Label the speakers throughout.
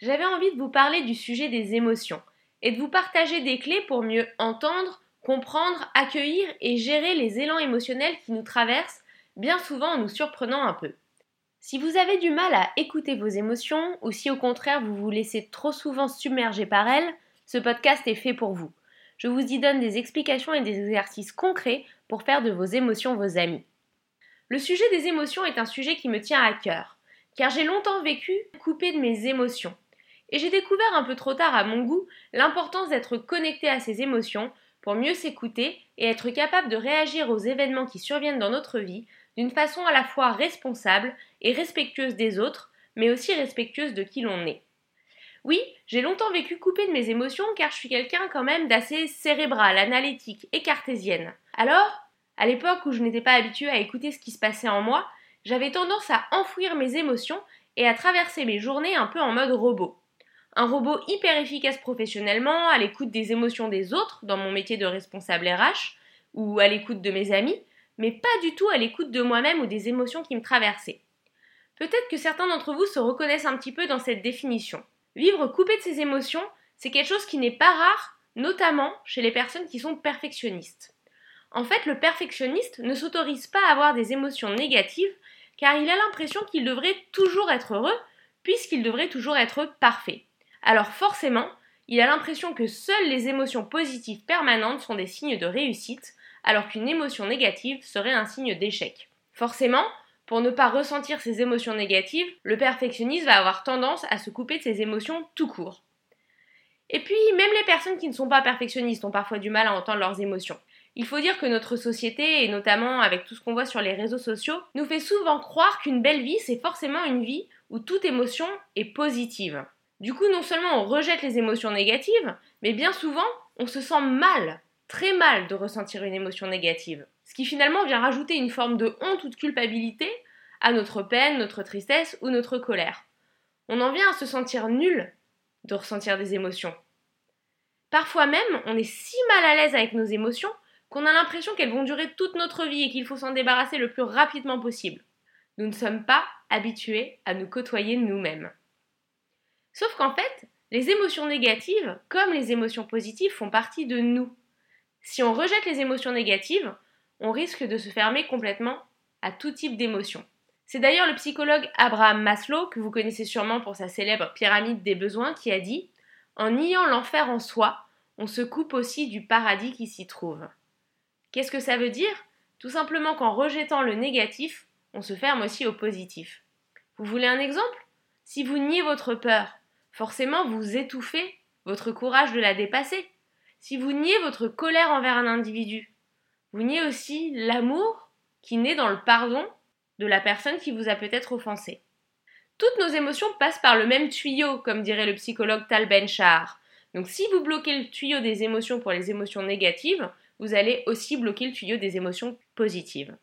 Speaker 1: j'avais envie de vous parler du sujet des émotions et de vous partager des clés pour mieux entendre, comprendre, accueillir et gérer les élans émotionnels qui nous traversent, bien souvent en nous surprenant un peu. Si vous avez du mal à écouter vos émotions ou si au contraire vous vous laissez trop souvent submerger par elles, ce podcast est fait pour vous. Je vous y donne des explications et des exercices concrets pour faire de vos émotions vos amis. Le sujet des émotions est un sujet qui me tient à cœur, car j'ai longtemps vécu coupé de mes émotions. Et j'ai découvert un peu trop tard à mon goût l'importance d'être connecté à ses émotions pour mieux s'écouter et être capable de réagir aux événements qui surviennent dans notre vie d'une façon à la fois responsable et respectueuse des autres, mais aussi respectueuse de qui l'on est. Oui, j'ai longtemps vécu coupé de mes émotions car je suis quelqu'un quand même d'assez cérébral, analytique et cartésienne. Alors, à l'époque où je n'étais pas habituée à écouter ce qui se passait en moi, j'avais tendance à enfouir mes émotions et à traverser mes journées un peu en mode robot. Un robot hyper efficace professionnellement, à l'écoute des émotions des autres dans mon métier de responsable RH, ou à l'écoute de mes amis, mais pas du tout à l'écoute de moi-même ou des émotions qui me traversaient. Peut-être que certains d'entre vous se reconnaissent un petit peu dans cette définition. Vivre coupé de ses émotions, c'est quelque chose qui n'est pas rare, notamment chez les personnes qui sont perfectionnistes. En fait, le perfectionniste ne s'autorise pas à avoir des émotions négatives car il a l'impression qu'il devrait toujours être heureux puisqu'il devrait toujours être parfait. Alors forcément, il a l'impression que seules les émotions positives permanentes sont des signes de réussite alors qu'une émotion négative serait un signe d'échec. Forcément, pour ne pas ressentir ces émotions négatives, le perfectionniste va avoir tendance à se couper de ses émotions tout court. Et puis, même les personnes qui ne sont pas perfectionnistes ont parfois du mal à entendre leurs émotions. Il faut dire que notre société, et notamment avec tout ce qu'on voit sur les réseaux sociaux, nous fait souvent croire qu'une belle vie, c'est forcément une vie où toute émotion est positive. Du coup, non seulement on rejette les émotions négatives, mais bien souvent, on se sent mal très mal de ressentir une émotion négative. Ce qui finalement vient rajouter une forme de honte ou de culpabilité à notre peine, notre tristesse ou notre colère. On en vient à se sentir nul de ressentir des émotions. Parfois même, on est si mal à l'aise avec nos émotions qu'on a l'impression qu'elles vont durer toute notre vie et qu'il faut s'en débarrasser le plus rapidement possible. Nous ne sommes pas habitués à nous côtoyer nous-mêmes. Sauf qu'en fait, les émotions négatives, comme les émotions positives, font partie de nous. Si on rejette les émotions négatives, on risque de se fermer complètement à tout type d'émotions. C'est d'ailleurs le psychologue Abraham Maslow, que vous connaissez sûrement pour sa célèbre pyramide des besoins, qui a dit En niant l'enfer en soi, on se coupe aussi du paradis qui s'y trouve. Qu'est-ce que ça veut dire? Tout simplement qu'en rejetant le négatif, on se ferme aussi au positif. Vous voulez un exemple? Si vous niez votre peur, forcément vous étouffez votre courage de la dépasser. Si vous niez votre colère envers un individu, vous niez aussi l'amour qui naît dans le pardon de la personne qui vous a peut-être offensé. Toutes nos émotions passent par le même tuyau, comme dirait le psychologue Tal ben Donc si vous bloquez le tuyau des émotions pour les émotions négatives, vous allez aussi bloquer le tuyau des émotions positives.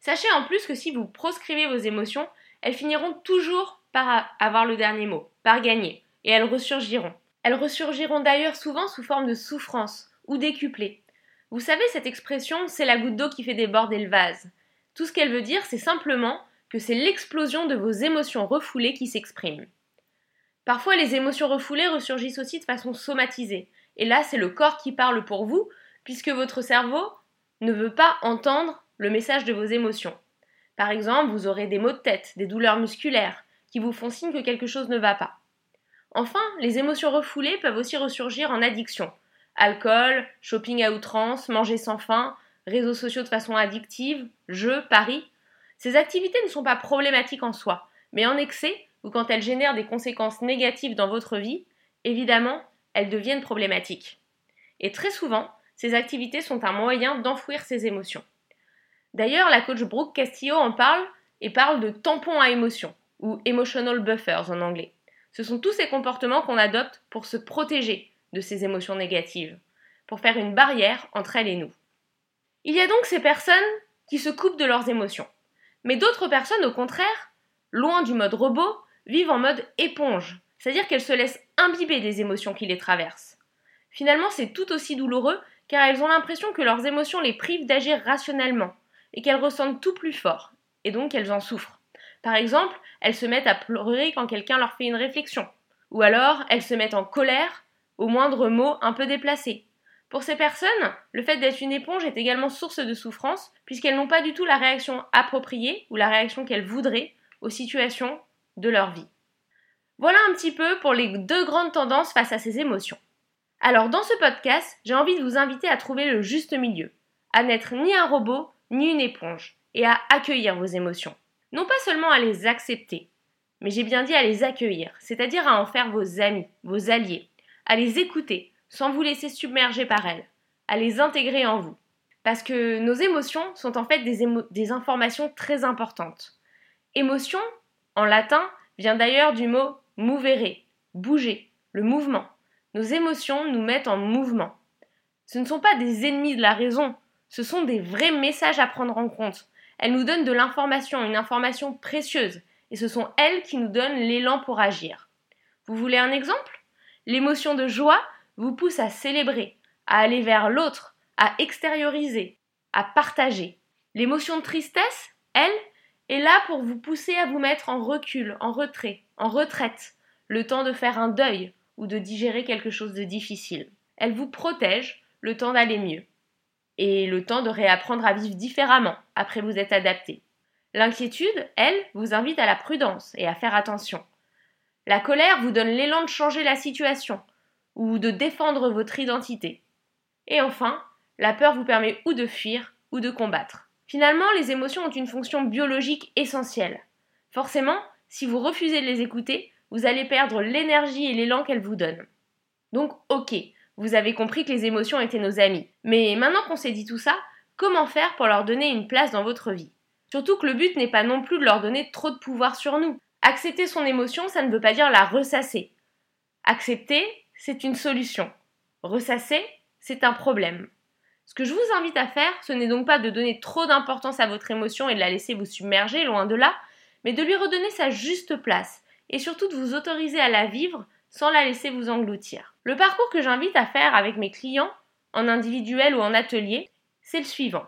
Speaker 1: Sachez en plus que si vous proscrivez vos émotions, elles finiront toujours par avoir le dernier mot, par gagner, et elles ressurgiront. Elles ressurgiront d'ailleurs souvent sous forme de souffrance ou décuplées. Vous savez, cette expression, c'est la goutte d'eau qui fait déborder le vase. Tout ce qu'elle veut dire, c'est simplement que c'est l'explosion de vos émotions refoulées qui s'exprime. Parfois, les émotions refoulées ressurgissent aussi de façon somatisée. Et là, c'est le corps qui parle pour vous, puisque votre cerveau ne veut pas entendre le message de vos émotions. Par exemple, vous aurez des maux de tête, des douleurs musculaires, qui vous font signe que quelque chose ne va pas. Enfin, les émotions refoulées peuvent aussi ressurgir en addiction. Alcool, shopping à outrance, manger sans faim, réseaux sociaux de façon addictive, jeux, paris. Ces activités ne sont pas problématiques en soi, mais en excès, ou quand elles génèrent des conséquences négatives dans votre vie, évidemment, elles deviennent problématiques. Et très souvent, ces activités sont un moyen d'enfouir ces émotions. D'ailleurs, la coach Brooke Castillo en parle et parle de tampons à émotions, ou emotional buffers en anglais. Ce sont tous ces comportements qu'on adopte pour se protéger de ces émotions négatives, pour faire une barrière entre elles et nous. Il y a donc ces personnes qui se coupent de leurs émotions. Mais d'autres personnes, au contraire, loin du mode robot, vivent en mode éponge, c'est-à-dire qu'elles se laissent imbiber des émotions qui les traversent. Finalement, c'est tout aussi douloureux car elles ont l'impression que leurs émotions les privent d'agir rationnellement et qu'elles ressentent tout plus fort, et donc elles en souffrent. Par exemple, elles se mettent à pleurer quand quelqu'un leur fait une réflexion, ou alors elles se mettent en colère au moindre mot un peu déplacé. Pour ces personnes, le fait d'être une éponge est également source de souffrance, puisqu'elles n'ont pas du tout la réaction appropriée ou la réaction qu'elles voudraient aux situations de leur vie. Voilà un petit peu pour les deux grandes tendances face à ces émotions. Alors dans ce podcast, j'ai envie de vous inviter à trouver le juste milieu, à n'être ni un robot ni une éponge, et à accueillir vos émotions. Non pas seulement à les accepter, mais j'ai bien dit à les accueillir, c'est-à-dire à en faire vos amis, vos alliés, à les écouter sans vous laisser submerger par elles, à les intégrer en vous. Parce que nos émotions sont en fait des, informations très importantes. Émotion, en latin, vient d'ailleurs du mot movere, bouger, le mouvement. Nos émotions nous mettent en mouvement. Ce ne sont pas des ennemis de la raison, ce sont des vrais messages à prendre en compte. Elles nous donnent de l'information, une information précieuse, et ce sont elles qui nous donnent l'élan pour agir. Vous voulez un exemple? L'émotion de joie vous pousse à célébrer, à aller vers l'autre, à extérioriser, à partager. L'émotion de tristesse, elle, est là pour vous pousser à vous mettre en recul, en retrait, en retraite, le temps de faire un deuil ou de digérer quelque chose de difficile. Elle vous protège le temps d'aller mieux et le temps de réapprendre à vivre différemment après vous être adapté. L'inquiétude, elle, vous invite à la prudence et à faire attention. La colère vous donne l'élan de changer la situation ou de défendre votre identité. Et enfin, la peur vous permet ou de fuir ou de combattre. Finalement, les émotions ont une fonction biologique essentielle. Forcément, si vous refusez de les écouter, vous allez perdre l'énergie et l'élan qu'elles vous donnent. Donc, ok, vous avez compris que les émotions étaient nos amis. Mais maintenant qu'on s'est dit tout ça, comment faire pour leur donner une place dans votre vie? Surtout que le but n'est pas non plus de leur donner trop de pouvoir sur nous. Accepter son émotion, ça ne veut pas dire la ressasser. Accepter, c'est une solution. Ressasser, c'est un problème. Ce que je vous invite à faire, ce n'est donc pas de donner trop d'importance à votre émotion et de la laisser vous submerger, loin de là, mais de lui redonner sa juste place, et surtout de vous autoriser à la vivre sans la laisser vous engloutir. Le parcours que j'invite à faire avec mes clients, en individuel ou en atelier, c'est le suivant.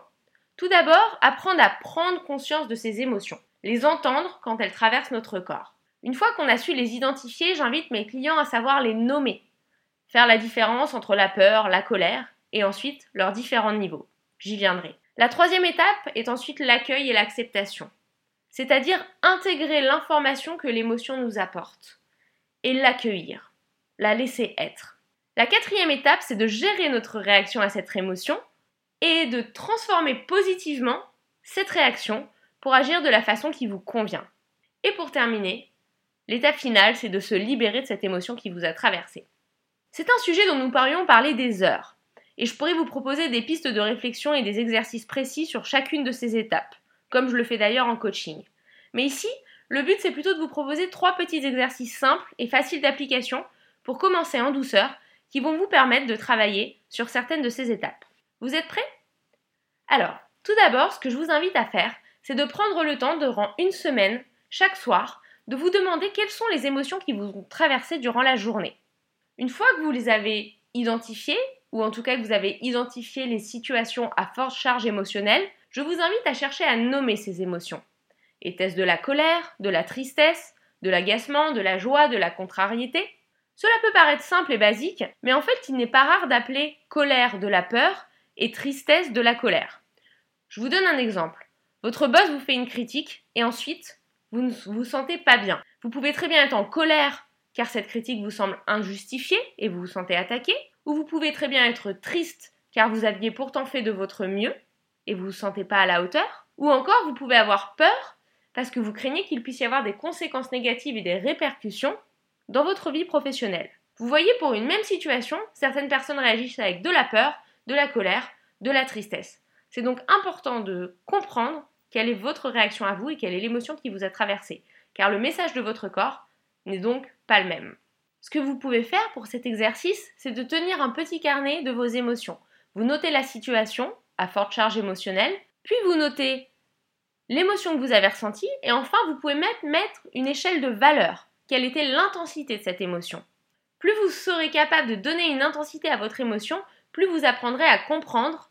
Speaker 1: Tout d'abord, apprendre à prendre conscience de ses émotions, les entendre quand elles traversent notre corps. Une fois qu'on a su les identifier, j'invite mes clients à savoir les nommer, faire la différence entre la peur, la colère, et ensuite leurs différents niveaux. J'y viendrai. La troisième étape est ensuite l'accueil et l'acceptation, c'est-à-dire intégrer l'information que l'émotion nous apporte et l'accueillir, la laisser être. La quatrième étape, c'est de gérer notre réaction à cette émotion et de transformer positivement cette réaction pour agir de la façon qui vous convient. Et pour terminer, l'étape finale, c'est de se libérer de cette émotion qui vous a traversé. C'est un sujet dont nous pourrions parler des heures, et je pourrais vous proposer des pistes de réflexion et des exercices précis sur chacune de ces étapes, comme je le fais d'ailleurs en coaching. Mais ici, le but c'est plutôt de vous proposer trois petits exercices simples et faciles d'application pour commencer en douceur qui vont vous permettre de travailler sur certaines de ces étapes. Vous êtes prêts? Alors, tout d'abord, ce que je vous invite à faire, c'est de prendre le temps durant une semaine, chaque soir, de vous demander quelles sont les émotions qui vous ont traversé durant la journée. Une fois que vous les avez identifiées, ou en tout cas que vous avez identifié les situations à forte charge émotionnelle, je vous invite à chercher à nommer ces émotions. Était-ce de la colère, de la tristesse, de l'agacement, de la joie, de la contrariété? Cela peut paraître simple et basique, mais en fait il n'est pas rare d'appeler colère de la peur et tristesse de la colère. Je vous donne un exemple. Votre boss vous fait une critique et ensuite vous ne vous sentez pas bien. Vous pouvez très bien être en colère car cette critique vous semble injustifiée et vous vous sentez attaqué, ou vous pouvez très bien être triste car vous aviez pourtant fait de votre mieux et vous vous sentez pas à la hauteur, ou encore vous pouvez avoir peur parce que vous craignez qu'il puisse y avoir des conséquences négatives et des répercussions dans votre vie professionnelle. Vous voyez, pour une même situation, certaines personnes réagissent avec de la peur, de la colère, de la tristesse. C'est donc important de comprendre quelle est votre réaction à vous et quelle est l'émotion qui vous a traversé, car le message de votre corps n'est donc pas le même. Ce que vous pouvez faire pour cet exercice, c'est de tenir un petit carnet de vos émotions. Vous notez la situation à forte charge émotionnelle, puis vous notez l'émotion que vous avez ressentie, et enfin vous pouvez mettre une échelle de valeur. Quelle était l'intensité de cette émotion Plus vous serez capable de donner une intensité à votre émotion, plus vous apprendrez à comprendre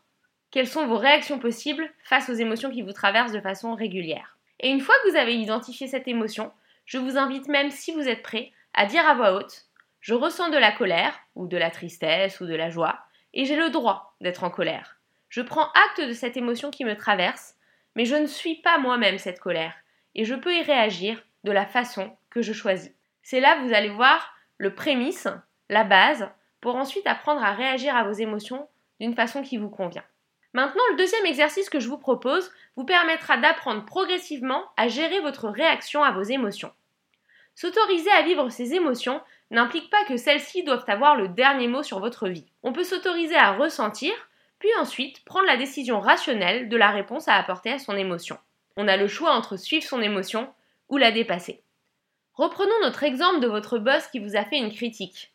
Speaker 1: quelles sont vos réactions possibles face aux émotions qui vous traversent de façon régulière. Et une fois que vous avez identifié cette émotion, je vous invite même, si vous êtes prêt, à dire à voix haute Je ressens de la colère, ou de la tristesse, ou de la joie, et j'ai le droit d'être en colère. Je prends acte de cette émotion qui me traverse, mais je ne suis pas moi-même cette colère, et je peux y réagir de la façon que je choisis. C'est là que vous allez voir le prémisse, la base, pour ensuite apprendre à réagir à vos émotions d'une façon qui vous convient. Maintenant, le deuxième exercice que je vous propose vous permettra d'apprendre progressivement à gérer votre réaction à vos émotions. S'autoriser à vivre ses émotions n'implique pas que celles-ci doivent avoir le dernier mot sur votre vie. On peut s'autoriser à ressentir, puis ensuite prendre la décision rationnelle de la réponse à apporter à son émotion. On a le choix entre suivre son émotion ou la dépasser. Reprenons notre exemple de votre boss qui vous a fait une critique.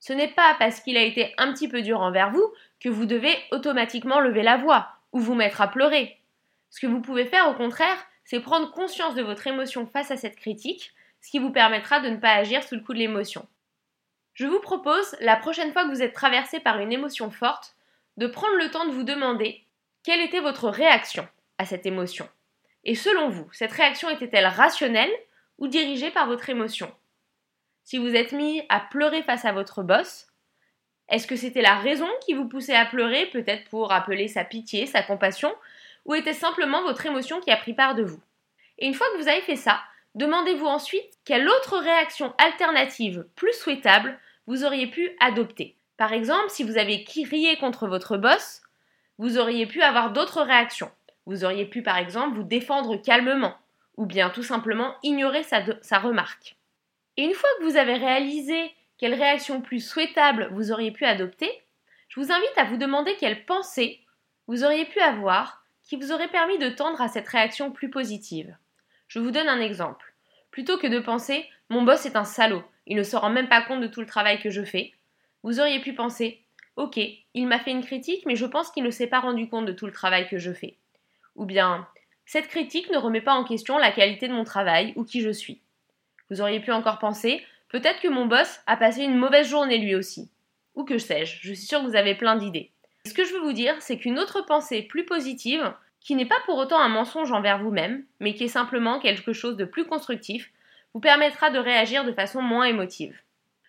Speaker 1: Ce n'est pas parce qu'il a été un petit peu dur envers vous que vous devez automatiquement lever la voix ou vous mettre à pleurer. Ce que vous pouvez faire au contraire, c'est prendre conscience de votre émotion face à cette critique, ce qui vous permettra de ne pas agir sous le coup de l'émotion. Je vous propose, la prochaine fois que vous êtes traversé par une émotion forte, de prendre le temps de vous demander quelle était votre réaction à cette émotion. Et selon vous, cette réaction était-elle rationnelle ou dirigée par votre émotion? Si vous êtes mis à pleurer face à votre boss, est-ce que c'était la raison qui vous poussait à pleurer, peut-être pour appeler sa pitié, sa compassion, ou était simplement votre émotion qui a pris part de vous? Et une fois que vous avez fait ça, demandez-vous ensuite quelle autre réaction alternative plus souhaitable vous auriez pu adopter. Par exemple, si vous avez crié contre votre boss, vous auriez pu avoir d'autres réactions. Vous auriez pu par exemple vous défendre calmement, ou bien tout simplement ignorer sa, remarque. Et une fois que vous avez réalisé quelle réaction plus souhaitable vous auriez pu adopter, je vous invite à vous demander quelle pensée vous auriez pu avoir qui vous aurait permis de tendre à cette réaction plus positive. Je vous donne un exemple. Plutôt que de penser mon boss est un salaud, il ne se rend même pas compte de tout le travail que je fais, vous auriez pu penser ok, il m'a fait une critique, mais je pense qu'il ne s'est pas rendu compte de tout le travail que je fais. Ou bien cette critique ne remet pas en question la qualité de mon travail ou qui je suis. Vous auriez pu encore penser Peut-être que mon boss a passé une mauvaise journée lui aussi. Ou que sais-je, je suis sûre que vous avez plein d'idées. Ce que je veux vous dire, c'est qu'une autre pensée plus positive, qui n'est pas pour autant un mensonge envers vous-même, mais qui est simplement quelque chose de plus constructif, vous permettra de réagir de façon moins émotive.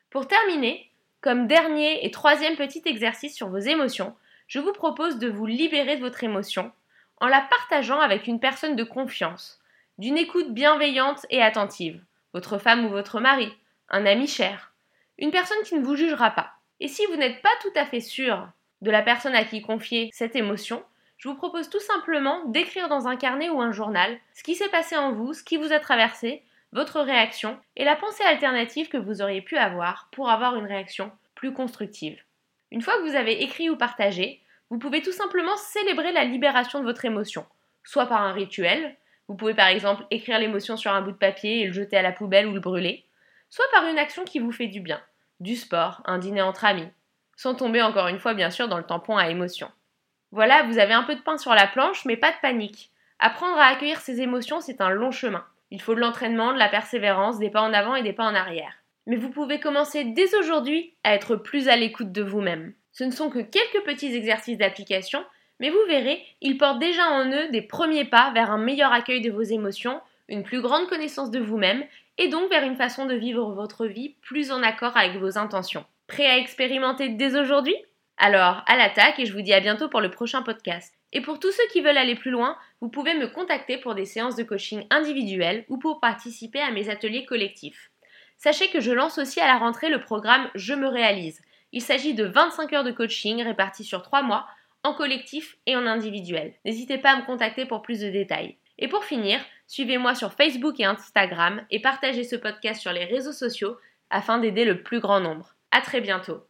Speaker 1: Pour terminer, comme dernier et troisième petit exercice sur vos émotions, je vous propose de vous libérer de votre émotion en la partageant avec une personne de confiance, d'une écoute bienveillante et attentive, votre femme ou votre mari, un ami cher, une personne qui ne vous jugera pas. Et si vous n'êtes pas tout à fait sûr de la personne à qui confier cette émotion, je vous propose tout simplement d'écrire dans un carnet ou un journal ce qui s'est passé en vous, ce qui vous a traversé, votre réaction et la pensée alternative que vous auriez pu avoir pour avoir une réaction plus constructive. Une fois que vous avez écrit ou partagé, vous pouvez tout simplement célébrer la libération de votre émotion, soit par un rituel, vous pouvez par exemple écrire l'émotion sur un bout de papier et le jeter à la poubelle ou le brûler, soit par une action qui vous fait du bien, du sport, un dîner entre amis, sans tomber encore une fois bien sûr dans le tampon à émotion. Voilà, vous avez un peu de pain sur la planche, mais pas de panique. Apprendre à accueillir ses émotions, c'est un long chemin. Il faut de l'entraînement, de la persévérance, des pas en avant et des pas en arrière. Mais vous pouvez commencer dès aujourd'hui à être plus à l'écoute de vous-même. Ce ne sont que quelques petits exercices d'application, mais vous verrez, ils portent déjà en eux des premiers pas vers un meilleur accueil de vos émotions, une plus grande connaissance de vous-même et donc vers une façon de vivre votre vie plus en accord avec vos intentions. Prêt à expérimenter dès aujourd'hui? Alors, à l'attaque et je vous dis à bientôt pour le prochain podcast. Et pour tous ceux qui veulent aller plus loin, vous pouvez me contacter pour des séances de coaching individuelles ou pour participer à mes ateliers collectifs. Sachez que je lance aussi à la rentrée le programme Je me réalise. Il s'agit de 25 heures de coaching réparties sur 3 mois, en collectif et en individuel. N'hésitez pas à me contacter pour plus de détails. Et pour finir, suivez-moi sur Facebook et Instagram et partagez ce podcast sur les réseaux sociaux afin d'aider le plus grand nombre. À très bientôt.